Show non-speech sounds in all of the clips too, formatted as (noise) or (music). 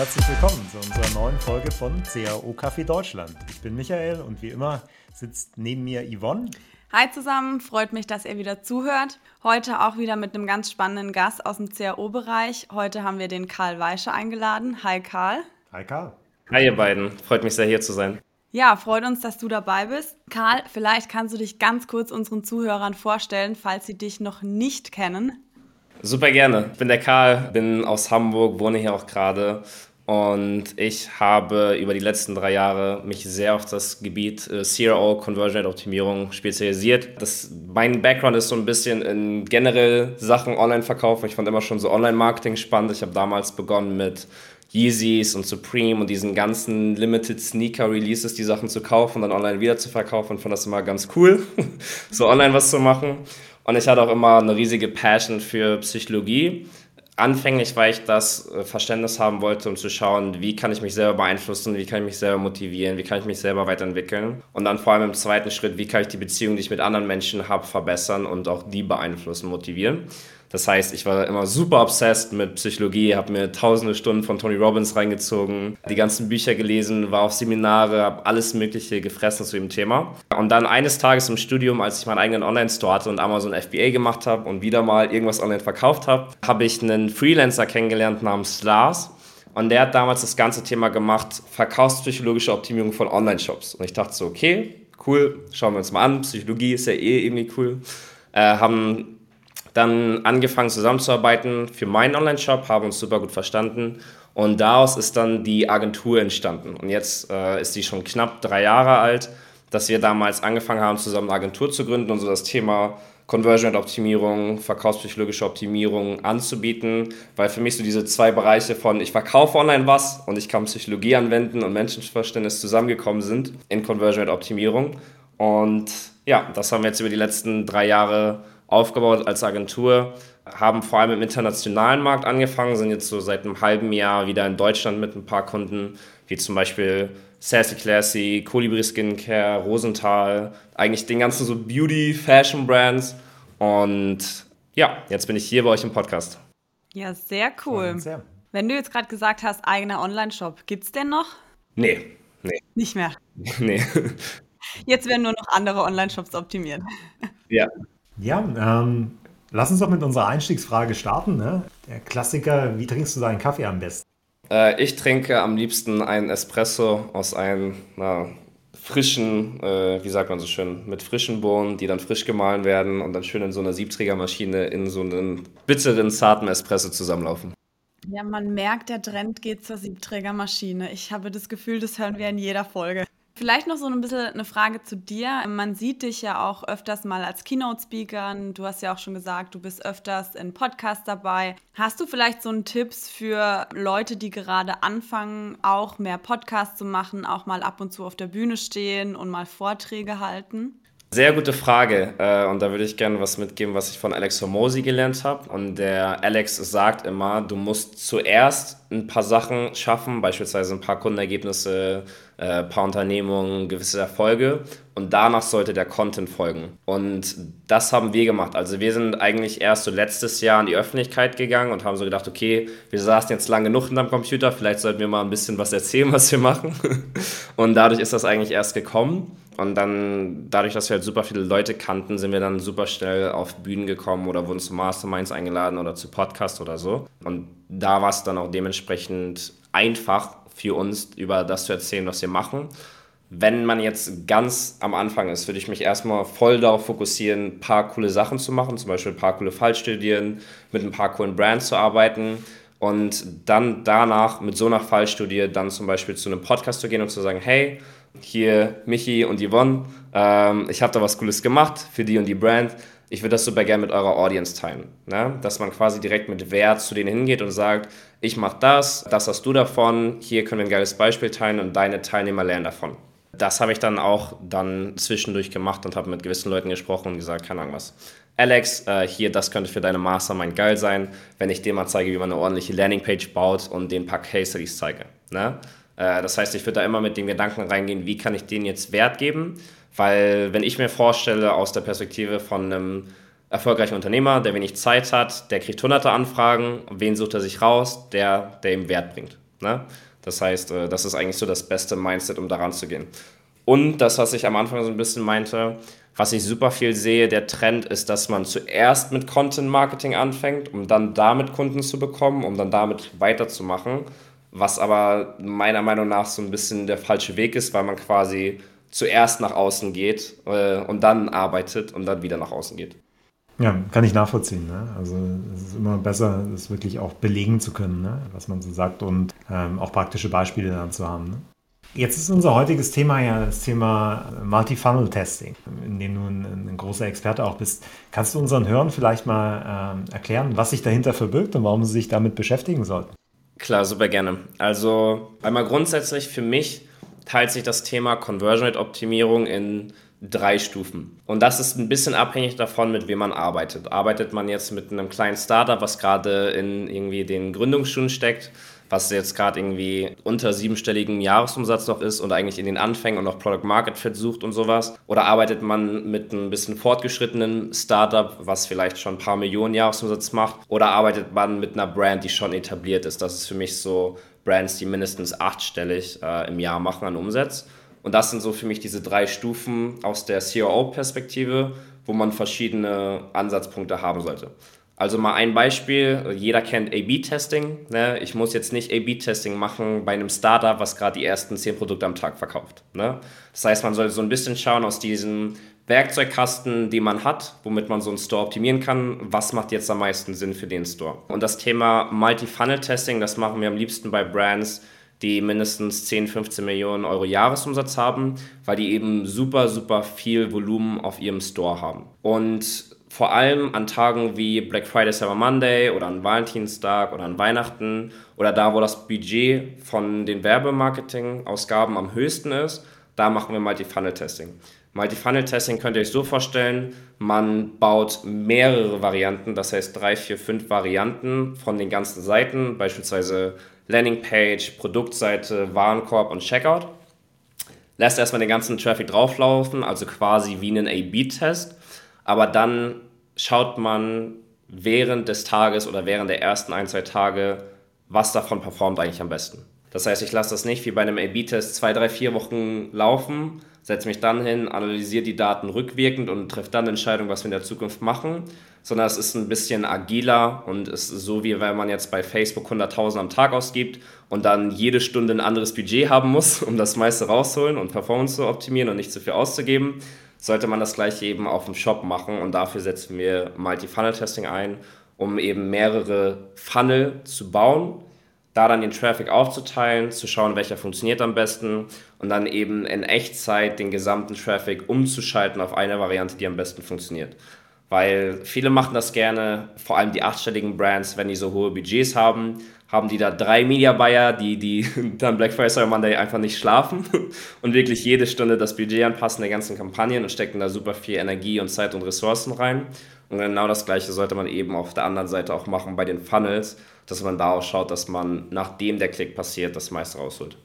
herzlich willkommen zu unserer neuen Folge von CAO Kaffee Deutschland. Ich bin Michael und wie immer sitzt neben mir Yvonne. Hi zusammen, freut mich, dass ihr wieder zuhört. Heute auch wieder mit einem ganz spannenden Gast aus dem CAO-Bereich. Heute haben wir den Karl Weische eingeladen. Hi Karl. Hi Karl. Hi ihr beiden, freut mich sehr hier zu sein. Ja, freut uns, dass du dabei bist. Karl, vielleicht kannst du dich ganz kurz unseren Zuhörern vorstellen, falls sie dich noch nicht kennen. Super gerne. Ich bin der Karl, bin aus Hamburg, wohne hier auch gerade und ich habe über die letzten drei Jahre mich sehr auf das Gebiet äh, CRO, Conversion Rate Optimierung, spezialisiert. Das, mein Background ist so ein bisschen in generell Sachen Online-Verkauf. Ich fand immer schon so Online-Marketing spannend. Ich habe damals begonnen mit Yeezys und Supreme und diesen ganzen Limited Sneaker Releases, die Sachen zu kaufen und dann online wieder zu verkaufen und fand das immer ganz cool, (laughs) so online was zu machen. Und ich hatte auch immer eine riesige Passion für Psychologie. Anfänglich, weil ich das äh, Verständnis haben wollte, um zu schauen, wie kann ich mich selber beeinflussen, wie kann ich mich selber motivieren, wie kann ich mich selber weiterentwickeln. Und dann vor allem im zweiten Schritt, wie kann ich die Beziehung, die ich mit anderen Menschen habe, verbessern und auch die beeinflussen, motivieren. Das heißt, ich war immer super obsessed mit Psychologie, habe mir tausende Stunden von Tony Robbins reingezogen, die ganzen Bücher gelesen, war auf Seminare, habe alles Mögliche gefressen zu dem Thema. Und dann eines Tages im Studium, als ich meinen eigenen Online-Store hatte und Amazon FBA gemacht habe und wieder mal irgendwas online verkauft habe, habe ich einen Freelancer kennengelernt namens Lars. Und der hat damals das ganze Thema gemacht, verkaufspsychologische Optimierung von Online-Shops. Und ich dachte so, okay, cool, schauen wir uns mal an. Psychologie ist ja eh irgendwie cool. Äh, haben dann angefangen zusammenzuarbeiten für meinen Online-Shop, haben uns super gut verstanden und daraus ist dann die Agentur entstanden. Und jetzt äh, ist sie schon knapp drei Jahre alt, dass wir damals angefangen haben, zusammen eine Agentur zu gründen und so das Thema Conversion Optimierung, verkaufspsychologische Optimierung anzubieten, weil für mich so diese zwei Bereiche von ich verkaufe online was und ich kann Psychologie anwenden und Menschenverständnis zusammengekommen sind in Conversion Optimierung. Und ja, das haben wir jetzt über die letzten drei Jahre aufgebaut als Agentur, haben vor allem im internationalen Markt angefangen, sind jetzt so seit einem halben Jahr wieder in Deutschland mit ein paar Kunden, wie zum Beispiel Sassy Classy, Colibri Skincare, Rosenthal, eigentlich den ganzen so Beauty, Fashion Brands. Und ja, jetzt bin ich hier bei euch im Podcast. Ja, sehr cool. Sehr. Wenn du jetzt gerade gesagt hast, eigener Online-Shop, gibt es den noch? Nee, nee. Nicht mehr? (laughs) Nee. Jetzt werden nur noch andere Online-Shops optimiert. Ja, ja, ähm, lass uns doch mit unserer Einstiegsfrage starten. Ne? Der Klassiker, wie trinkst du deinen Kaffee am besten? Äh, ich trinke am liebsten einen Espresso aus einem na, frischen, äh, wie sagt man so schön, mit frischen Bohnen, die dann frisch gemahlen werden und dann schön in so einer Siebträgermaschine in so einen bitteren, zarten Espresso zusammenlaufen. Ja, man merkt, der Trend geht zur Siebträgermaschine. Ich habe das Gefühl, das hören wir in jeder Folge. Vielleicht noch so ein bisschen eine Frage zu dir. Man sieht dich ja auch öfters mal als Keynote-Speaker. Du hast ja auch schon gesagt, du bist öfters in Podcasts dabei. Hast du vielleicht so einen Tipps für Leute, die gerade anfangen, auch mehr Podcasts zu machen, auch mal ab und zu auf der Bühne stehen und mal Vorträge halten? Sehr gute Frage. Äh, und da würde ich gerne was mitgeben, was ich von Alex Hormozy gelernt habe. Und der Alex sagt immer, du musst zuerst ein paar Sachen schaffen, beispielsweise ein paar Kundenergebnisse, äh, paar Unternehmungen, gewisse Erfolge. Und danach sollte der Content folgen. Und das haben wir gemacht. Also wir sind eigentlich erst so letztes Jahr in die Öffentlichkeit gegangen und haben so gedacht, okay, wir saßen jetzt lang genug hinterm Computer, vielleicht sollten wir mal ein bisschen was erzählen, was wir machen. (laughs) Und dadurch ist das eigentlich erst gekommen. Und dann, dadurch, dass wir halt super viele Leute kannten, sind wir dann super schnell auf Bühnen gekommen oder wurden zu Masterminds eingeladen oder zu Podcasts oder so. Und da war es dann auch dementsprechend einfach für uns, über das zu erzählen, was wir machen. Wenn man jetzt ganz am Anfang ist, würde ich mich erstmal voll darauf fokussieren, ein paar coole Sachen zu machen, zum Beispiel ein paar coole Fallstudien, mit ein paar coolen Brands zu arbeiten und dann danach mit so einer Fallstudie dann zum Beispiel zu einem Podcast zu gehen und zu sagen, hey, hier Michi und Yvonne, ähm, ich habe da was Cooles gemacht für die und die Brand. Ich würde das super gerne mit eurer Audience teilen. Ne? Dass man quasi direkt mit Wert zu denen hingeht und sagt, ich mache das, das hast du davon, hier können wir ein geiles Beispiel teilen und deine Teilnehmer lernen davon. Das habe ich dann auch dann zwischendurch gemacht und habe mit gewissen Leuten gesprochen und gesagt, keine Ahnung was. Alex, äh, hier, das könnte für deine Mastermind geil sein, wenn ich dir mal zeige, wie man eine ordentliche Landingpage baut und den ein paar Case Studies zeige. Ne? Äh, das heißt, ich würde da immer mit dem Gedanken reingehen, wie kann ich denen jetzt Wert geben? Weil wenn ich mir vorstelle, aus der Perspektive von einem erfolgreichen Unternehmer, der wenig Zeit hat, der kriegt hunderte Anfragen, wen sucht er sich raus? Der, der ihm Wert bringt. Ne? Das heißt, äh, das ist eigentlich so das beste Mindset, um daran zu gehen. Und das, was ich am Anfang so ein bisschen meinte, was ich super viel sehe, der Trend ist, dass man zuerst mit Content Marketing anfängt, um dann damit Kunden zu bekommen, um dann damit weiterzumachen. Was aber meiner Meinung nach so ein bisschen der falsche Weg ist, weil man quasi zuerst nach außen geht äh, und dann arbeitet und dann wieder nach außen geht. Ja, kann ich nachvollziehen. Ne? Also es ist immer besser, das wirklich auch belegen zu können, ne? was man so sagt und ähm, auch praktische Beispiele dann zu haben. Ne? Jetzt ist unser heutiges Thema ja das Thema Multi-Funnel-Testing, in dem du ein, ein, großer Experte auch bist. Kannst du unseren Hörern vielleicht mal ähm, erklären, was sich dahinter verbirgt und warum sie sich damit beschäftigen sollten? Klar, super gerne. Also einmal grundsätzlich für mich teilt sich das Thema Conversion Rate Optimierung in drei Stufen. Und das ist ein bisschen abhängig davon, mit wem man arbeitet. Arbeitet man jetzt mit einem kleinen Startup, was gerade in irgendwie den Gründungsschuhen steckt, was jetzt gerade irgendwie unter siebenstelligen Jahresumsatz noch ist und eigentlich in den Anfängen und noch Product Market Fit sucht und sowas? Oder arbeitet man mit einem bisschen fortgeschrittenen Startup, was vielleicht schon ein paar Millionen Jahresumsatz macht? Oder arbeitet man mit einer Brand, die schon etabliert ist? Das ist für mich so Brands, die mindestens achtstellig äh, im Jahr machen an Umsatz. Und das sind so für mich diese drei Stufen aus der COO-Perspektive, wo man verschiedene Ansatzpunkte haben sollte. Also mal ein Beispiel, jeder kennt A-B-Testing. Ne? Ich muss jetzt nicht A-B-Testing machen bei einem Startup, was gerade die ersten zehn Produkte am Tag verkauft. Ne? Das heißt, man sollte so ein bisschen schauen aus diesem Werkzeugkasten, den man hat, womit man so einen Store optimieren kann, was macht jetzt am meisten Sinn für den Store. Und das Thema Multi-Funnel-Testing, das machen wir am liebsten bei Brands, die mindestens 10, 15 Millionen Euro Jahresumsatz haben, weil die eben super, super viel Volumen auf ihrem Store haben. Und vor allem an Tagen wie Black Friday, Cyber Monday oder an Valentinstag oder an Weihnachten oder da, wo das Budget von den Werbemarketing-Ausgaben am höchsten ist, da machen wir Multi-Funnel-Testing. Multi-Funnel-Testing könnt ihr euch so vorstellen, man baut mehrere Varianten, das heißt drei, vier, fünf Varianten von den ganzen Seiten, beispielsweise Landingpage, Produktseite, Warenkorb und Checkout. Lässt erstmal den ganzen Traffic drauflaufen, also quasi wie einen A-B-Test. Aber dann schaut man während des Tages oder während der ersten ein, zwei Tage, was davon performt eigentlich am besten. Das heißt, ich lasse das nicht wie bei einem A-B-Test zwei, drei, vier Wochen laufen, setze mich dann hin, analysiere die Daten rückwirkend und treffe dann Entscheidungen, was wir in der Zukunft machen, sondern es ist ein bisschen agiler und ist so, wie wenn man jetzt bei Facebook 100.000 am Tag ausgibt und dann jede Stunde ein anderes Budget haben muss, (laughs) um das meiste rausholen und Performance zu optimieren und nicht zu viel auszugeben, sollte man das gleiche eben auf dem Shop machen und dafür setzen wir Multi-Funnel-Testing ein, um eben mehrere Funnel zu bauen da dann den Traffic aufzuteilen, zu schauen, welcher funktioniert am besten und dann eben in Echtzeit den gesamten Traffic umzuschalten auf eine Variante, die am besten funktioniert. Weil viele machen das gerne, vor allem die achtstelligen Brands, wenn die so hohe Budgets haben, haben die da drei Media Buyer, die, die (laughs) dann Black Friday Cyber Monday einfach nicht schlafen (laughs) und wirklich jede Stunde das Budget anpassen der ganzen Kampagnen und stecken da super viel Energie und Zeit und Ressourcen rein. Und genau das Gleiche sollte man eben auf der anderen Seite auch machen bei den Funnels, dass man da auch schaut, dass man, nachdem der Klick passiert, das meiste rausholt.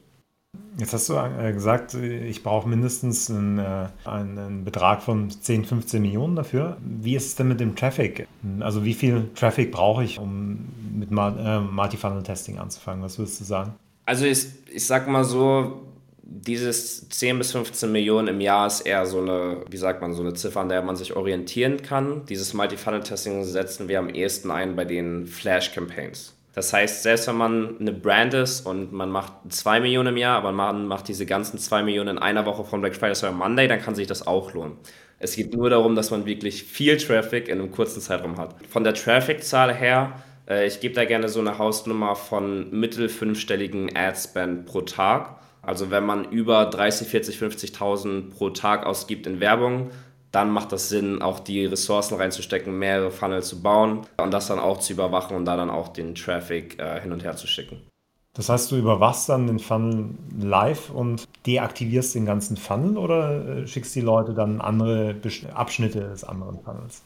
Jetzt hast du äh, gesagt, ich brauche mindestens einen, äh, einen, Betrag von 10, 15 Millionen dafür. Wie ist es denn mit dem Traffic? Also wie viel Traffic brauche ich, um mit äh, Multi-Funnel-Testing anzufangen? Was würdest du sagen? Also ich, ich sag mal so, dieses 10 bis 15 Millionen im Jahr ist eher so eine, wie sagt man, so eine Ziffer, an der man sich orientieren kann. Dieses Multi-Funnel-Testing setzen wir am ehesten ein bei den Flash-Campaigns. Das heißt, selbst wenn man eine Brand ist und man macht 2 Millionen im Jahr, aber man macht diese ganzen 2 Millionen in einer Woche von Black Friday Cyber Monday, dann kann sich das auch lohnen. Es geht nur darum, dass man wirklich viel Traffic in einem kurzen Zeitraum hat. Von der Traffic-Zahl her, äh, ich gebe da gerne so eine Hausnummer von mittel fünfstelligen Ad-Spend pro Tag. Also wenn man über 30, 40, 50.000 pro Tag ausgibt in Werbung, dann macht das Sinn, auch die Ressourcen reinzustecken, mehrere Funnel zu bauen und das dann auch zu überwachen und da dann auch den Traffic äh, hin und her zu schicken. Das heißt, du überwachst dann den Funnel live und deaktivierst den ganzen Funnel oder äh, schickst die Leute dann andere Abschnitte des anderen Funnels?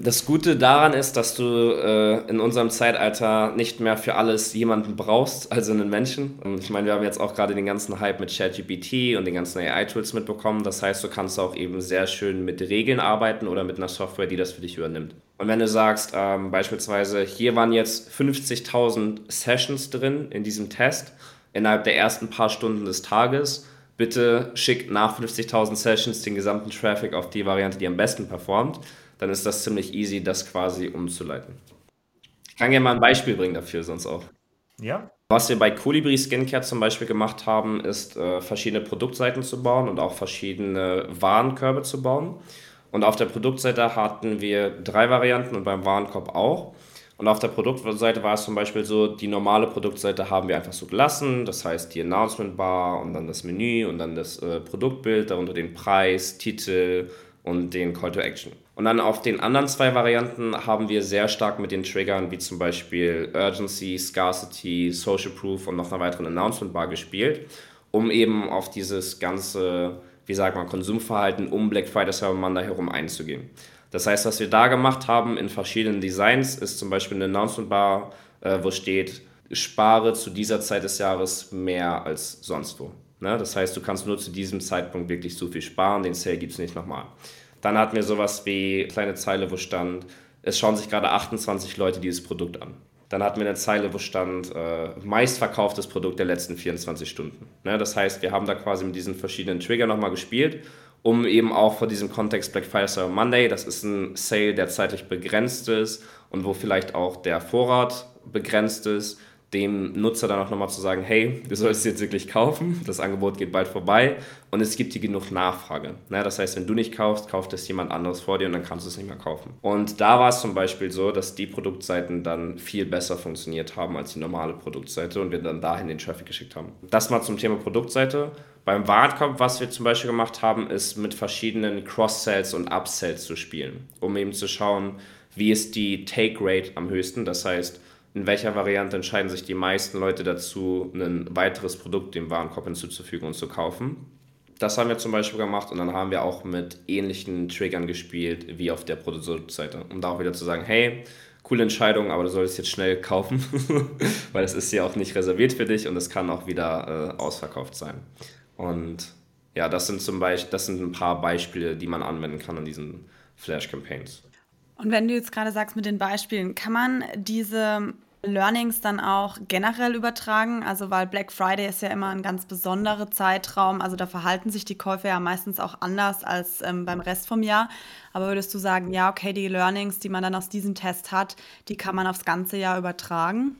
Das Gute daran ist, dass du äh, in unserem Zeitalter nicht mehr für alles jemanden brauchst, also einen Menschen. Und ich meine, wir haben jetzt auch gerade den ganzen Hype mit ChatGPT und den ganzen AI-Tools mitbekommen. Das heißt, du kannst auch eben sehr schön mit Regeln arbeiten oder mit einer Software, die das für dich übernimmt. Und wenn du sagst, ähm, beispielsweise, hier waren jetzt 50.000 Sessions drin in diesem Test innerhalb der ersten paar Stunden des Tages, bitte schick nach 50.000 Sessions den gesamten Traffic auf die Variante, die am besten performt dann ist das ziemlich easy, das quasi umzuleiten. Ich kann gerne mal ein Beispiel bringen dafür, sonst auch. Ja. Was wir bei Colibri Skincare zum Beispiel gemacht haben, ist äh, verschiedene Produktseiten zu bauen und auch verschiedene Warenkörbe zu bauen. Und auf der Produktseite hatten wir drei Varianten und beim Warenkorb auch. Und auf der Produktseite war es zum Beispiel so, die normale Produktseite haben wir einfach so gelassen. Das heißt, die Announcement Bar und dann das Menü und dann das äh, Produktbild, darunter den Preis, Titel und den Call to Action. Und dann auf den anderen zwei Varianten haben wir sehr stark mit den Triggern wie zum Beispiel Urgency, Scarcity, Social Proof und noch einer weiteren Announcement Bar gespielt, um eben auf dieses ganze, wie sagt man, Konsumverhalten um Black Friday Cyber Monday herum einzugehen. Das heißt, was wir da gemacht haben in verschiedenen Designs, ist zum Beispiel eine Announcement Bar, äh, wo steht, spare zu dieser Zeit des Jahres mehr als sonst wo. Ne? Das heißt, du kannst nur zu diesem Zeitpunkt wirklich so viel sparen, den Sale gibt es nicht nochmal. Dann hatten wir sowas wie kleine Zeile, wo stand, es schauen sich gerade 28 Leute dieses Produkt an. Dann hatten wir eine Zeile, wo stand, äh, meistverkauftes Produkt der letzten 24 Stunden. Ne? Das heißt, wir haben da quasi mit diesen verschiedenen Trigger nochmal gespielt, um eben auch vor diesem Kontext Black Friday Cyber Monday, das ist ein Sale, der zeitlich begrenzt ist und wo vielleicht auch der Vorrat begrenzt ist, dem Nutzer dann auch nochmal zu sagen, hey, du sollst es jetzt wirklich kaufen, das Angebot geht bald vorbei und es gibt hier genug Nachfrage. Ne? Das heißt, wenn du nicht kaufst, kauft es jemand anderes vor dir und dann kannst du es nicht mehr kaufen. Und da war es zum Beispiel so, dass die Produktseiten dann viel besser funktioniert haben als die normale Produktseite und wir dann dahin den Traffic geschickt haben. Das mal zum Thema Produktseite. Beim Warenkorb, was wir zum Beispiel gemacht haben, ist mit verschiedenen Cross-Sells und Upsells zu spielen, um eben zu schauen, wie ist die Take-Rate am höchsten. Das heißt, in welcher Variante entscheiden sich die meisten Leute dazu, ein weiteres Produkt dem Warenkorb hinzuzufügen und zu kaufen. Das haben wir zum Beispiel gemacht und dann haben wir auch mit ähnlichen Triggern gespielt wie auf der Produktseite, um da auch wieder zu sagen, hey, coole Entscheidung, aber du solltest jetzt schnell kaufen, (laughs) weil es ist ja auch nicht reserviert für dich und es kann auch wieder äh, ausverkauft sein. Und ja, das sind zum Beispiel, das sind ein paar Beispiele, die man anwenden kann an diesen Flash-Campaigns. Und wenn du jetzt gerade sagst mit den Beispielen, kann man diese Learnings dann auch generell übertragen? Also, weil Black Friday ist ja immer ein ganz besonderer Zeitraum. Also, da verhalten sich die Käufer ja meistens auch anders als ähm, beim Rest vom Jahr. Aber würdest du sagen, ja, okay, die Learnings, die man dann aus diesem Test hat, die kann man aufs ganze Jahr übertragen?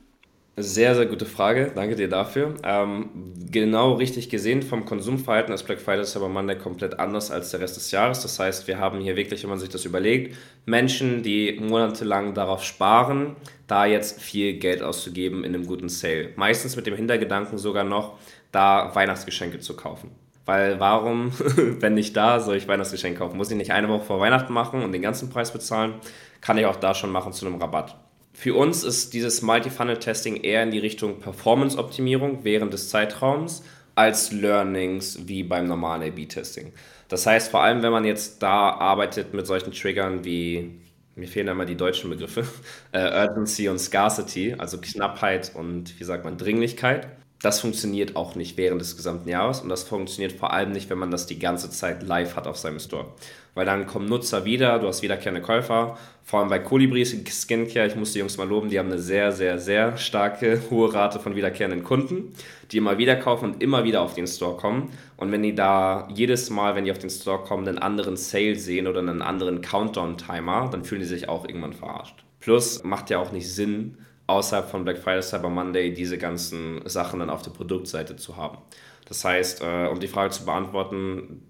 Sehr, sehr gute Frage. Danke dir dafür. Ähm, genau richtig gesehen, vom Konsumverhalten ist Black Friday Cyber Monday komplett anders als der Rest des Jahres. Das heißt, wir haben hier wirklich, wenn man sich das überlegt, Menschen, die monatelang darauf sparen, da jetzt viel Geld auszugeben in einem guten Sale. Meistens mit dem Hintergedanken sogar noch, da Weihnachtsgeschenke zu kaufen. Weil warum, (laughs) wenn nicht da, soll ich Weihnachtsgeschenke kaufen? Muss ich nicht eine Woche vor Weihnachten machen und den ganzen Preis bezahlen? Kann ich auch da schon machen zu einem Rabatt. Für uns ist dieses Multi-Funnel-Testing eher in die Richtung Performance-Optimierung während des Zeitraums als Learnings wie beim normalen A-B-Testing. Das heißt, vor allem, wenn man jetzt da arbeitet mit solchen Triggern wie, mir fehlen immer die deutschen Begriffe, (laughs) äh, Urgency und Scarcity, also Knappheit und, wie sagt man, Dringlichkeit, das funktioniert auch nicht während des gesamten Jahres und das funktioniert vor allem nicht, wenn man das die ganze Zeit live hat auf seinem Store. Weil dann kommen Nutzer wieder, du hast wiederkehrende Käufer, vor allem bei Colibri Skincare, ich muss die Jungs mal loben, die haben eine sehr, sehr, sehr starke, (laughs) hohe Rate von wiederkehrenden Kunden, die immer wieder kaufen und immer wieder auf den Store kommen. Und wenn die da jedes Mal, wenn die auf den Store kommen, einen anderen Sale sehen oder einen anderen Countdown-Timer, dann fühlen die sich auch irgendwann verarscht. Plus macht ja auch nicht Sinn, außerhalb von Black Friday, Cyber Monday diese ganzen Sachen dann auf der Produktseite zu haben. Das heißt, äh, um die Frage zu beantworten,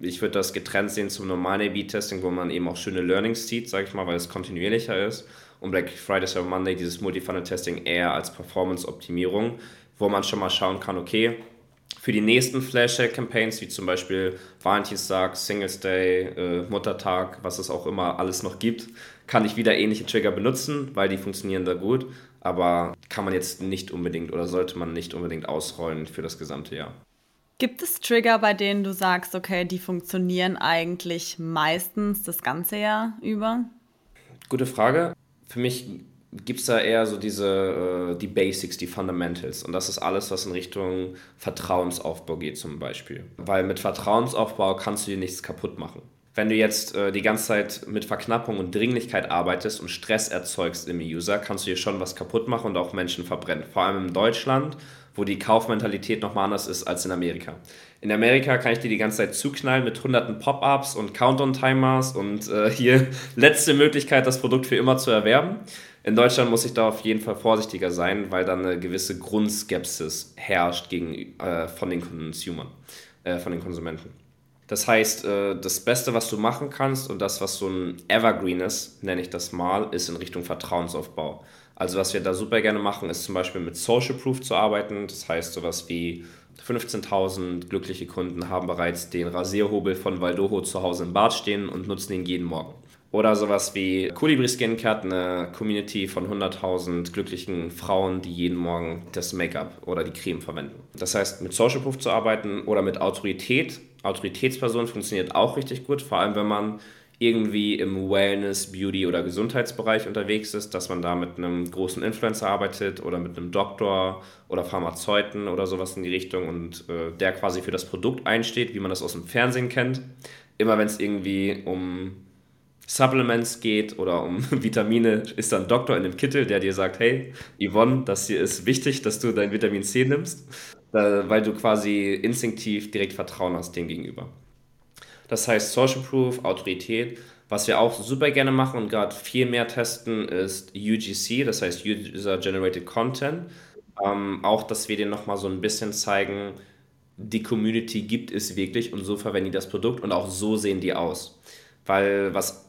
ich würde das getrennt sehen zum normalen A-B-Testing, wo man eben auch schöne Learnings zieht, sage ich mal, weil es kontinuierlicher ist. Und Black Friday, Cyber Monday, dieses Multi-Funnel-Testing eher als Performance-Optimierung, wo man schon mal schauen kann, okay, für die nächsten Flash-Campaigns, wie zum Beispiel Valentinstag, Singles Day, äh, Muttertag, was es auch immer alles noch gibt, kann ich wieder ähnliche Trigger benutzen, weil die funktionieren da gut. Aber kann man jetzt nicht unbedingt oder sollte man nicht unbedingt ausrollen für das gesamte Jahr. Gibt es Trigger, bei denen du sagst, okay, die funktionieren eigentlich meistens das ganze Jahr über? Gute Frage. Für mich gibt es da eher so diese, äh, die Basics, die Fundamentals. Und das ist alles, was in Richtung Vertrauensaufbau geht zum Beispiel. Weil mit Vertrauensaufbau kannst du dir nichts kaputt machen. Wenn du jetzt äh, die ganze Zeit mit Verknappung und Dringlichkeit arbeitest und Stress erzeugst im User, kannst du dir schon was kaputt machen und auch Menschen verbrennen. Vor allem in Deutschland, wo die Kaufmentalität nochmal anders ist als in Amerika. In Amerika kann ich dir die ganze Zeit zuknallen mit hunderten Pop-ups und Countdown-Timers und äh, (laughs) hier letzte Möglichkeit, das Produkt für immer zu erwerben. In Deutschland muss ich da auf jeden Fall vorsichtiger sein, weil da eine gewisse Grundskepsis herrscht gegen, äh, von den äh, von den Konsumenten. Das heißt, äh, das Beste, was du machen kannst und das, was so ein Evergreen ist, nenne ich das mal, ist in Richtung Vertrauensaufbau. Also was wir da super gerne machen, ist zum Beispiel mit Social Proof zu arbeiten. Das heißt sowas wie 15.000 glückliche Kunden haben bereits den Rasierhobel von Valdoho zu Hause im Bad stehen und nutzen ihn jeden Morgen. Oder sowas wie Colibri Skincare, eine Community von 100.000 glücklichen Frauen, die jeden Morgen das Make-up oder die Creme verwenden. Das heißt, mit Social Proof zu arbeiten oder mit Autorität. Autoritätsperson funktioniert auch richtig gut, vor allem wenn man irgendwie im Wellness, Beauty oder Gesundheitsbereich unterwegs ist, dass man da mit einem großen Influencer arbeitet oder mit einem Doktor oder Pharmazeuten oder sowas in die Richtung und äh, der quasi für das Produkt einsteht, wie man das aus dem Fernsehen kennt. Immer wenn es irgendwie um Supplements geht oder um (laughs) Vitamine, ist dann ein Doktor in dem Kittel, der dir sagt, hey, Yvonne, das hier ist wichtig, dass du dein Vitamin C nimmst, weil du quasi instinktiv direkt Vertrauen hast dem gegenüber. Das heißt Social Proof, Autorität. Was wir auch super gerne machen und gerade viel mehr testen, ist UGC, das heißt User Generated Content. Ähm, auch, dass wir dir nochmal so ein bisschen zeigen, die Community gibt es wirklich und so verwenden die das Produkt und auch so sehen die aus. Weil was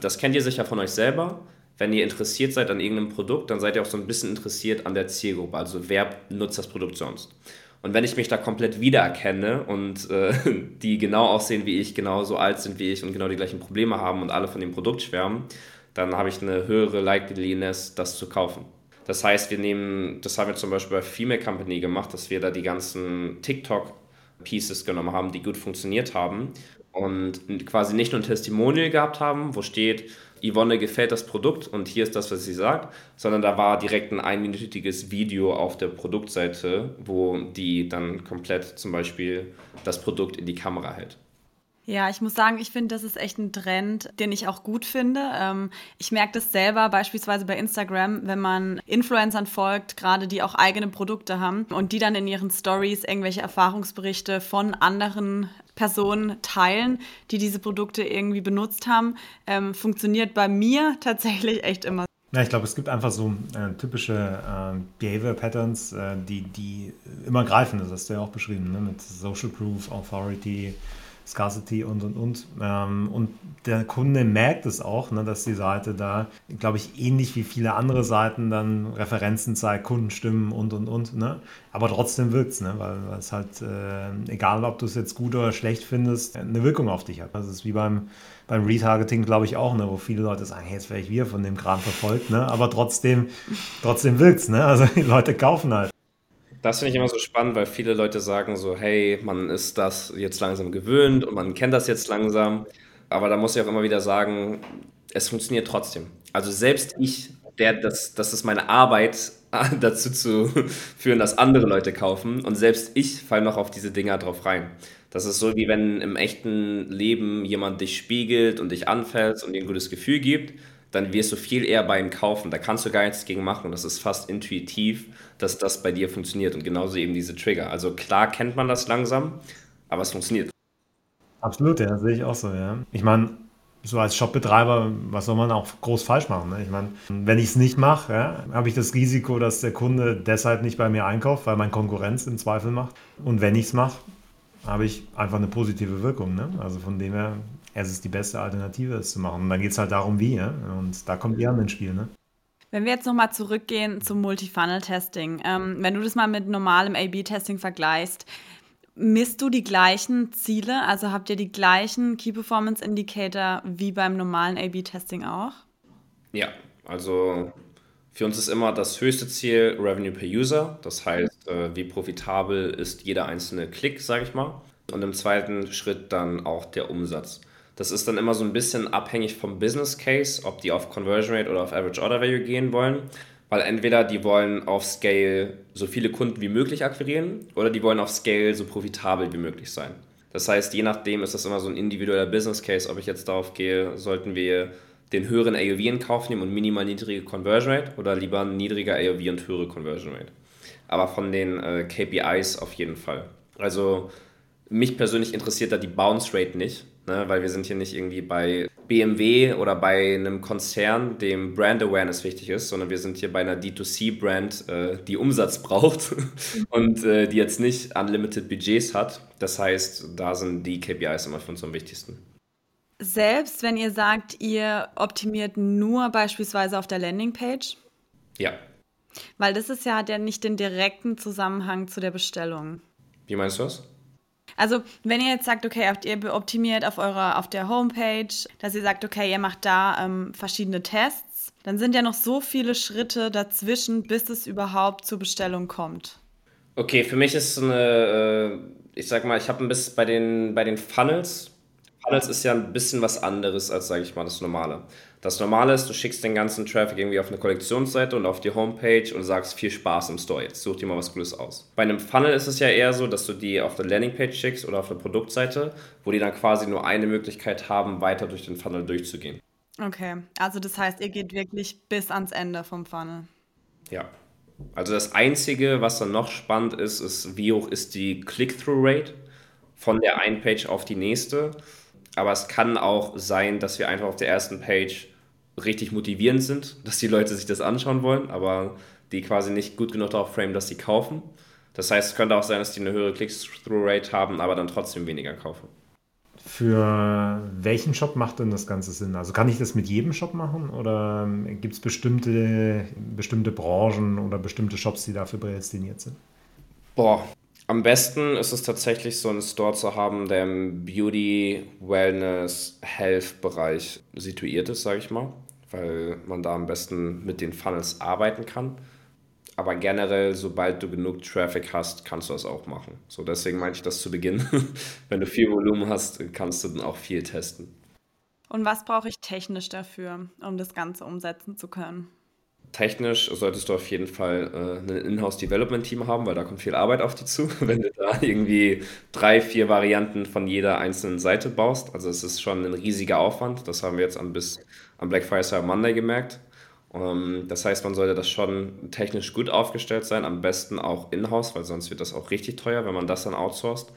das kennt ihr sicher von euch selber. Wenn ihr interessiert seid an irgendeinem Produkt, dann seid ihr auch so ein bisschen interessiert an der Zielgruppe. Also wer nutzt das Produkt sonst? Und wenn ich mich da komplett wiedererkenne und äh, (laughs) die genau aussehen wie ich, genauso alt sind wie ich und genau die gleichen Probleme haben und alle von dem Produkt schwärmen, dann habe ich eine höhere Likeliness, das zu kaufen. Das heißt, wir nehmen, das haben wir zum Beispiel bei Female Company gemacht, dass wir da die ganzen TikTok-Pieces genommen haben, die gut funktioniert haben und quasi nicht nur ein Testimonial gehabt haben, wo steht, Yvonne gefällt das Produkt und hier ist das, was sie sagt, sondern da war direkt ein einminütiges Video auf der Produktseite, wo die dann komplett zum Beispiel das Produkt in die Kamera hält. Ja, ich muss sagen, ich finde, das ist echt ein Trend, den ich auch gut finde. Ähm, ich merke das selber beispielsweise bei Instagram, wenn man Influencern folgt, gerade die auch eigene Produkte haben und die dann in ihren Stories irgendwelche Erfahrungsberichte von anderen Personen teilen, die diese Produkte irgendwie benutzt haben, ähm, funktioniert bei mir (laughs) tatsächlich echt immer. Ja, ich glaube, es gibt einfach so äh, typische äh, Behavior Patterns, äh, die, die immer greifen. Das hast du ja auch beschrieben, ne? mit Social Proof, Authority, Scarcity und und und. Ähm, und der Kunde merkt es auch, ne, dass die Seite da, glaube ich, ähnlich wie viele andere Seiten dann Referenzen zeigt, Kundenstimmen und und und. Ne? Aber trotzdem wirkt es, ne? weil, es halt, äh, egal ob du es jetzt gut oder schlecht findest, eine Wirkung auf dich hat. Das ist wie beim, beim Retargeting, glaube ich, auch, ne? wo viele Leute sagen, hey, jetzt werde ich wieder von dem Kram verfolgt, ne? aber trotzdem, trotzdem wirkt es. Ne? Also (laughs) die Leute kaufen halt. Das finde ich immer so spannend, weil viele Leute sagen so, hey, man ist das jetzt langsam gewöhnt und man kennt das jetzt langsam. Aber da muss ich auch immer wieder sagen, es funktioniert trotzdem. Also selbst ich, der das, das ist meine Arbeit, (laughs) dazu zu führen, dass andere Leute kaufen. Und selbst ich falle noch auf diese Dinger drauf rein. Das ist so, wie wenn im echten Leben jemand dich spiegelt und dich anfällt und dir ein gutes Gefühl gibt dann wirst du viel eher bei ihm kaufen. Da kannst du gar nichts gegen machen. Das ist fast intuitiv, dass das bei dir funktioniert. Und genauso eben diese Trigger. Also klar kennt man das langsam, aber es funktioniert. Absolut, ja, sehe ich auch so, ja. Ich meine, so als Shopbetreiber, was soll man auch groß falsch machen? Ne? Ich meine, wenn ich es nicht mache, ja, habe ich das Risiko, dass der Kunde deshalb nicht bei mir einkauft, weil mein Konkurrenz im Zweifel macht. Und wenn ich es mache, habe ich einfach eine positive Wirkung. Ne? Also von dem her es ist die beste Alternative, es zu machen. Und dann geht es halt darum, wie. Ja? Und da kommt an ins Spiel. Ne? Wenn wir jetzt nochmal zurückgehen zum Multifunnel-Testing, ähm, wenn du das mal mit normalem A-B-Testing vergleichst, misst du die gleichen Ziele? Also habt ihr die gleichen Key Performance Indicator wie beim normalen A-B-Testing auch? Ja, also für uns ist immer das höchste Ziel Revenue per User. Das heißt, äh, wie profitabel ist jeder einzelne Klick, sage ich mal. Und im zweiten Schritt dann auch der Umsatz. Das ist dann immer so ein bisschen abhängig vom Business Case, ob die auf Conversion Rate oder auf Average Order Value gehen wollen. Weil entweder die wollen auf Scale so viele Kunden wie möglich akquirieren oder die wollen auf Scale so profitabel wie möglich sein. Das heißt, je nachdem ist das immer so ein individueller Business Case, ob ich jetzt darauf gehe, sollten wir den höheren AOV in Kauf nehmen und minimal niedrige Conversion Rate oder lieber niedriger AOV und höhere Conversion Rate. Aber von den äh, KPIs auf jeden Fall. Also mich persönlich interessiert da die Bounce Rate nicht, ne, weil wir sind hier nicht irgendwie bei BMW oder bei einem Konzern, dem Brand Awareness wichtig ist, sondern wir sind hier bei einer D2C-Brand, äh, die Umsatz braucht (laughs) und äh, die jetzt nicht unlimited Budgets hat. Das heißt, da sind die KPIs immer für uns am wichtigsten. Selbst wenn ihr sagt, ihr optimiert nur beispielsweise auf der Landingpage? Ja. Weil das ist ja, hat ja nicht den direkten Zusammenhang zu der Bestellung. Wie meinst du das? Also, wenn ihr jetzt sagt, okay, ihr optimiert auf eurer auf der Homepage, dass ihr sagt, okay, ihr macht da ähm, verschiedene Tests, dann sind ja noch so viele Schritte dazwischen, bis es überhaupt zur Bestellung kommt. Okay, für mich ist eine, äh, ich sag mal, ich habe ein bisschen bei den, bei den Funnels, Funnels ist ja ein bisschen was anderes als, sage ich mal, das Normale. Das Normale ist, du schickst den ganzen Traffic irgendwie auf eine Kollektionsseite und auf die Homepage und sagst viel Spaß im Store. Jetzt such dir mal was Cooles aus. Bei einem Funnel ist es ja eher so, dass du die auf der Landingpage schickst oder auf der Produktseite, wo die dann quasi nur eine Möglichkeit haben, weiter durch den Funnel durchzugehen. Okay, also das heißt, ihr geht wirklich bis ans Ende vom Funnel. Ja. Also das Einzige, was dann noch spannend ist, ist, wie hoch ist die Click-Through-Rate von der einen Page auf die nächste. Aber es kann auch sein, dass wir einfach auf der ersten Page richtig motivierend sind, dass die Leute sich das anschauen wollen, aber die quasi nicht gut genug darauf framen, dass sie kaufen. Das heißt, es könnte auch sein, dass die eine höhere Click-Through-Rate haben, aber dann trotzdem weniger kaufen. Für welchen Shop macht denn das Ganze Sinn? Also kann ich das mit jedem Shop machen oder gibt es bestimmte, bestimmte Branchen oder bestimmte Shops, die dafür prädestiniert sind? Boah, am besten ist es tatsächlich so einen Store zu haben, der im Beauty, Wellness, Health-Bereich situiert ist, sage ich mal, weil man da am besten mit den Funnels arbeiten kann. Aber generell, sobald du genug Traffic hast, kannst du das auch machen. So, deswegen meinte ich das zu Beginn. (laughs) Wenn du viel Volumen hast, kannst du dann auch viel testen. Und was brauche ich technisch dafür, um das Ganze umsetzen zu können? Technisch solltest du auf jeden Fall äh, ein Inhouse-Development-Team haben, weil da kommt viel Arbeit auf dich zu, (laughs) wenn du da irgendwie drei, vier Varianten von jeder einzelnen Seite baust. Also es ist schon ein riesiger Aufwand. Das haben wir jetzt an, bis am Black Friday Monday gemerkt. Um, ähm, das heißt, man sollte das schon technisch gut aufgestellt sein, am besten auch in-house, weil sonst wird das auch richtig teuer, wenn man das dann outsourced.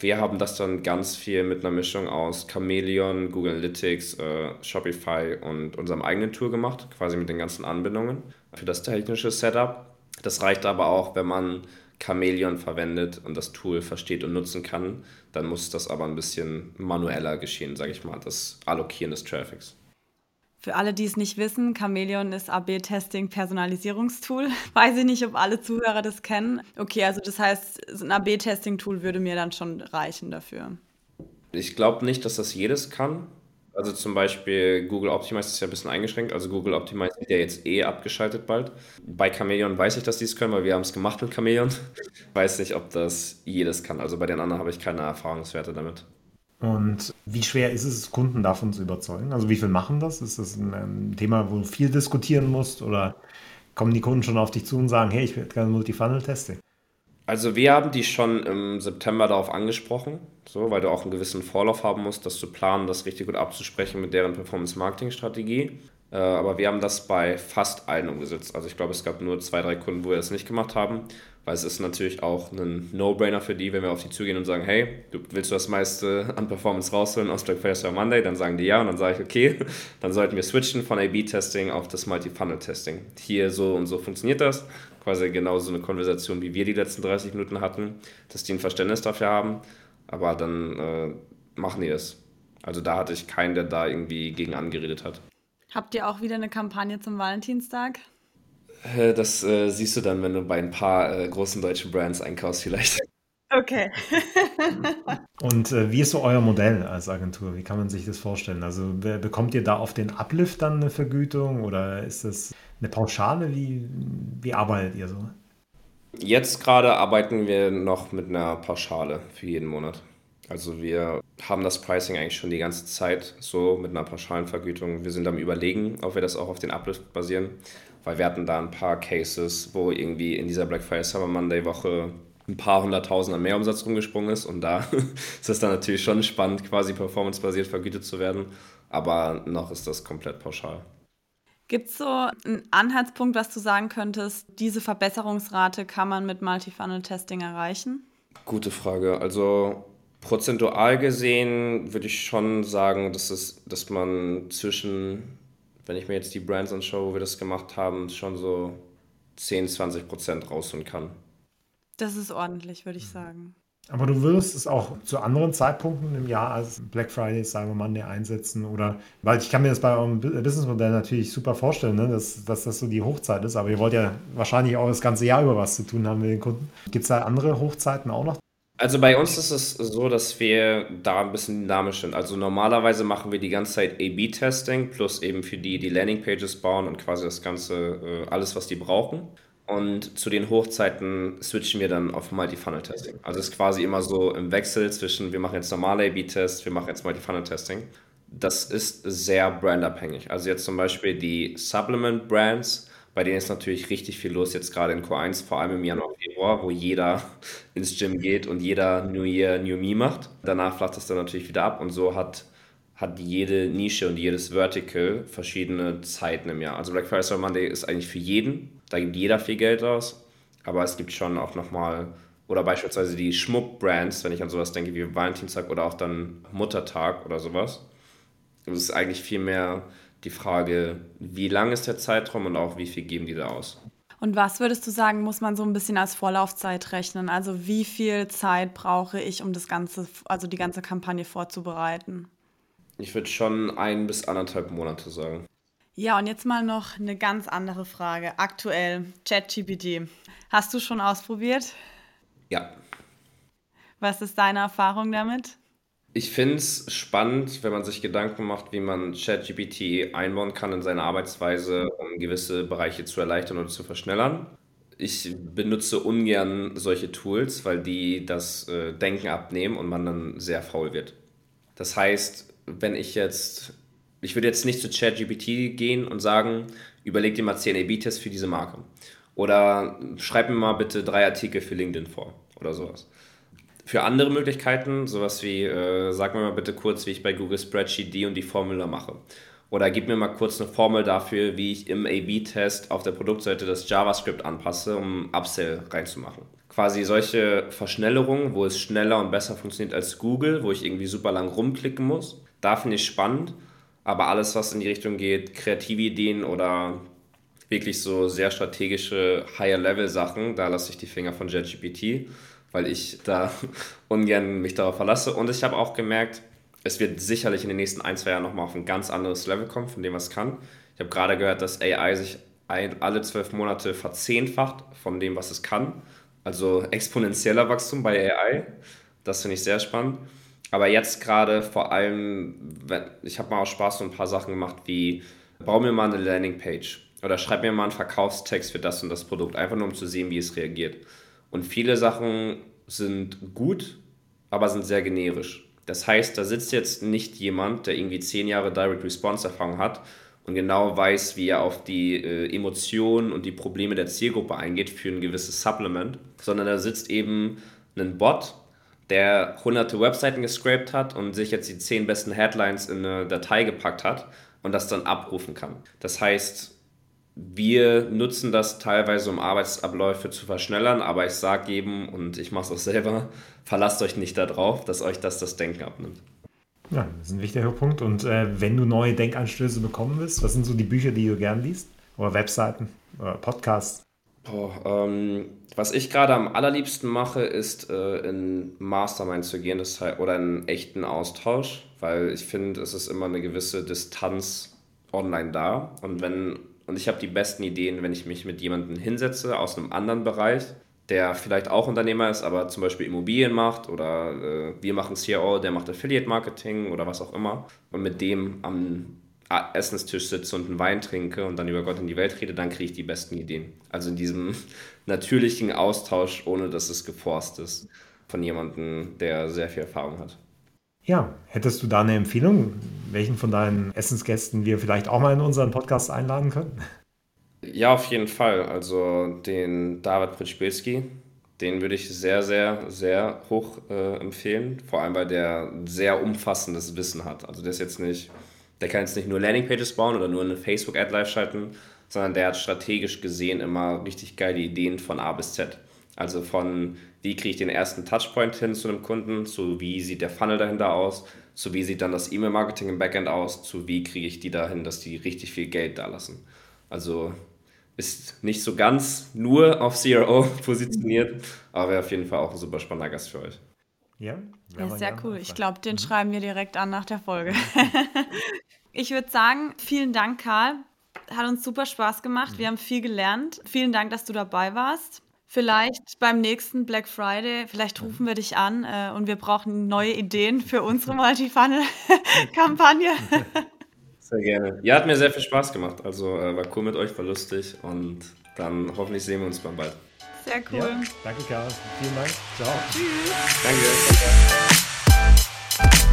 Wir haben das dann ganz viel mit einer Mischung aus Chameleon, Google Analytics, äh, Shopify und unserem eigenen Tool gemacht, quasi mit den ganzen Anbindungen für das technische Setup. Das reicht aber auch, wenn man Chameleon verwendet und das Tool versteht und nutzen kann, dann muss das aber ein bisschen manueller geschehen, sage ich mal, das Allokieren des Traffics. Für alle, die es nicht wissen, Chameleon ist AB-Testing Personalisierungstool. (laughs) Weiß ich nicht, ob alle Zuhörer das kennen. Okay, also das heißt, ein AB-Testing-Tool würde mir dann schon reichen dafür. Ich glaube nicht, dass das jedes kann. Also zum Beispiel Google Optimize ist ja ein bisschen eingeschränkt. Also Google Optimize wird ja jetzt eh abgeschaltet bald. Bei Chameleon weiß ich, dass die es können, weil wir haben es gemacht mit Chameleon. (laughs) weiß nicht, ob das jedes kann. Also bei den anderen habe ich keine Erfahrungswerte damit. Und wie schwer ist es, Kunden davon zu überzeugen? Also wie viel machen das? Ist das ein, Thema, wo du viel diskutieren musst? Oder kommen die Kunden schon auf dich zu und sagen, hey, ich will gerne Multifunnel-Testing? Also wir haben die schon im September darauf angesprochen, so, weil du auch einen gewissen Vorlauf haben musst, das zu planen, das richtig gut abzusprechen mit deren Performance-Marketing-Strategie. Äh, aber wir haben das bei fast allen umgesetzt. Also ich glaube, es gab nur zwei, drei Kunden, wo wir das nicht gemacht haben weil es ist natürlich auch ein No-Brainer für die, wenn wir auf die zugehen und sagen, hey, du willst du das meiste an Performance rausholen aus Black Friday Monday, dann sagen die ja und dann sage ich, okay, (laughs) dann sollten wir switchen von A-B-Testing auf das Multi-Funnel-Testing. Hier so und so funktioniert das, quasi genauso eine Konversation, wie wir die letzten 30 Minuten hatten, dass die ein Verständnis dafür haben, aber dann äh, machen die es. Also da hatte ich keinen, der da irgendwie gegen angeredet hat. Habt ihr auch wieder eine Kampagne zum Valentinstag? Äh, das äh, siehst du dann, wenn du bei ein paar äh, großen deutschen Brands einkaufst, vielleicht. (laughs) Okay. (laughs) Und äh, wie ist so euer Modell als Agentur? Wie kann man sich das vorstellen? Also bekommt ihr da auf den Uplift dann eine Vergütung oder ist das eine Pauschale? Wie, wie arbeitet ihr so? Jetzt gerade arbeiten wir noch mit einer Pauschale für jeden Monat. Also wir haben das Pricing eigentlich schon die ganze Zeit so mit einer pauschalen Vergütung. Wir sind am Überlegen, ob wir das auch auf den Uplift basieren, weil wir hatten da ein paar Cases, wo irgendwie in dieser Black Friday Summer Monday Woche ein paar hunderttausend an Mehrumsatz rumgesprungen ist und da (laughs) ist es dann natürlich schon spannend, quasi performancebasiert vergütet zu werden, aber noch ist das komplett pauschal. Gibt es so einen Anhaltspunkt, was du sagen könntest, diese Verbesserungsrate kann man mit Multi-Funnel-Testing erreichen? Gute Frage. Also prozentual gesehen würde ich schon sagen, dass, es, dass man zwischen, wenn ich mir jetzt die Brands anschaue, wo wir das gemacht haben, schon so 10, 20 Prozent rausholen kann. Das ist ordentlich, würde ich sagen. Aber du würdest es auch zu anderen Zeitpunkten im Jahr als Black Friday, Cyber Monday einsetzen oder, weil ich kann mir das bei eurem Businessmodell natürlich super vorstellen, ne, dass, dass das so die Hochzeit ist, aber ihr wollt ja wahrscheinlich auch das ganze Jahr über was zu tun haben mit den Kunden. Gibt es da andere Hochzeiten auch noch? Also bei uns ist es so, dass wir da ein bisschen dynamisch sind. Also normalerweise machen wir die ganze Zeit A-B-Testing plus eben für die, die Landingpages bauen und quasi das Ganze, äh, alles, was die brauchen. Und zu den Hochzeiten switchen wir dann auf Multi-Funnel-Testing. Also es ist quasi immer so im Wechsel zwischen, wir machen jetzt normale A-B-Tests, wir machen jetzt Multi-Funnel-Testing. Das ist sehr brandabhängig. Also jetzt zum Beispiel die Supplement-Brands, bei denen ist natürlich richtig viel los, jetzt gerade in Q1, vor allem im Januar, Februar, wo jeder (laughs) ins Gym geht und jeder New Year, New Me macht. Danach flacht das dann natürlich wieder ab und so hat hat jede Nische und jedes Vertical verschiedene Zeiten im Jahr. Also Black Friday Cyber Monday ist eigentlich für jeden, da gibt jeder viel Geld aus, aber es gibt schon auch nochmal, oder beispielsweise die Schmuckbrands, wenn ich an sowas denke wie Valentinstag oder auch dann Muttertag oder sowas. Es ist eigentlich viel mehr die Frage, wie lang ist der Zeitraum und auch wie viel geben die da aus. Und was würdest du sagen, muss man so ein bisschen als Vorlaufzeit rechnen? Also wie viel Zeit brauche ich, um das ganze, also die ganze Kampagne vorzubereiten? Ich würde schon ein bis anderthalb Monate sagen. Ja, und jetzt mal noch eine ganz andere Frage. Aktuell, ChatGPT. Hast du schon ausprobiert? Ja. Was ist deine Erfahrung damit? Ich finde es spannend, wenn man sich Gedanken macht, wie man ChatGPT einbauen kann in seine Arbeitsweise, um gewisse Bereiche zu erleichtern oder zu verschnellern. Ich benutze ungern solche Tools, weil die das äh, Denken abnehmen und man dann sehr faul wird. Das heißt, wenn ich jetzt, ich würde jetzt nicht zu ChatGPT gehen und sagen, überleg dir mal 10 A-B-Tests für diese Marke. Oder schreib mir mal bitte drei Artikel für LinkedIn vor oder sowas. Für andere Möglichkeiten, sowas wie, äh, sag mir mal bitte kurz, wie ich bei Google Spreadsheet die und die Formel mache. Oder gib mir mal kurz eine Formel dafür, wie ich im A-B-Test auf der Produktseite das JavaScript anpasse, um Upsell reinzumachen. Quasi solche Verschnellerungen, wo es schneller und besser funktioniert als Google, wo ich irgendwie super lang rumklicken muss, da finde ich spannend, aber alles, was in die Richtung geht, kreative Ideen oder wirklich so sehr strategische Higher-Level-Sachen, da lasse ich die Finger von JetGPT, weil ich da (laughs) ungern mich darauf verlasse. Und ich habe auch gemerkt, es wird sicherlich in den nächsten ein, zwei Jahren nochmal auf ein ganz anderes Level kommen, von dem was kann. Ich habe gerade gehört, dass AI sich ein, alle zwölf Monate verzehnfacht von dem, was es kann. Also exponentieller Wachstum bei AI. Das finde ich sehr spannend. Aber jetzt gerade vor allem, ich habe mal aus Spaß so ein paar Sachen gemacht, wie bau mir mal eine Landingpage oder schreib mir mal einen Verkaufstext für das und das Produkt, einfach nur um zu sehen, wie es reagiert. Und viele Sachen sind gut, aber sind sehr generisch. Das heißt, da sitzt jetzt nicht jemand, der irgendwie zehn Jahre Direct Response Erfahrung hat und genau weiß, wie er auf die äh, Emotionen und die Probleme der Zielgruppe eingeht für ein gewisses Supplement, sondern da sitzt eben ein Bot, der hunderte Webseiten gescrapt hat und sich jetzt die zehn besten Headlines in eine Datei gepackt hat und das dann abrufen kann. Das heißt, wir nutzen das teilweise, um Arbeitsabläufe zu verschnellern, aber ich sage jedem, und ich mache es auch selber, (laughs) verlasst euch nicht darauf, dass euch das das Denken abnimmt. Ja, das ist ein wichtiger Punkt. Und äh, wenn du neue Denkanstöße bekommen willst, was sind so die Bücher, die du gern liest? Oder Webseiten oder Podcasts? Oh, ähm, was ich gerade am allerliebsten mache, ist äh, in Mastermind zu gehen das heißt, oder in echten Austausch, weil ich finde, es ist immer eine gewisse Distanz online da. Und wenn und ich habe die besten Ideen, wenn ich mich mit jemandem hinsetze aus einem anderen Bereich, der vielleicht auch Unternehmer ist, aber zum Beispiel Immobilien macht oder äh, wir machen CRO, der macht Affiliate Marketing oder was auch immer und mit dem am Essenstisch sitze und einen Wein trinke und dann über Gott in die Welt rede, dann kriege ich die besten Ideen. Also in diesem (laughs) natürlichen Austausch, ohne dass es geforst ist, von jemandem, der sehr viel Erfahrung hat. Ja, hättest du da eine Empfehlung, welchen von deinen Essensgästen wir vielleicht auch mal in unseren Podcast einladen können? Ja, auf jeden Fall. Also den David Pritschbilski, den würde ich sehr, sehr, sehr hoch äh, empfehlen. Vor allem, weil der sehr umfassendes Wissen hat. Also der ist jetzt nicht, der kann jetzt nicht nur Landingpages bauen oder nur eine Facebook-Ad live schalten, sondern der hat strategisch gesehen immer richtig geile Ideen von A bis Z. Also von wie kriege ich den ersten Touchpoint hin zu einem Kunden, zu wie sieht der Funnel dahinter aus, zu wie sieht dann das E-Mail-Marketing im Backend aus, zu wie kriege ich die dahin, dass die richtig viel Geld da lassen. Also ist nicht so ganz nur auf CRO (laughs) positioniert, aber wäre auf jeden Fall auch ein super spannender Gast für euch. Ja, ja sehr cool. Ich glaube, den mhm. schreiben wir direkt an nach der Folge. (laughs) ich würde sagen, vielen Dank, Karl. Hat uns super Spaß gemacht. Mhm. Wir haben viel gelernt. Vielen Dank, dass du dabei warst. Vielleicht beim nächsten Black Friday, vielleicht rufen wir dich an äh, und wir brauchen neue Ideen für unsere (laughs) Multifunnel-Kampagne. (laughs) Sehr gerne. Ja, hat mir sehr viel Spaß gemacht. Also äh, war cool mit euch, war lustig und dann hoffentlich sehen wir uns beim bald. Sehr cool. Ja, danke, Karl. Vielen Dank. Ciao. Tschüss. Danke.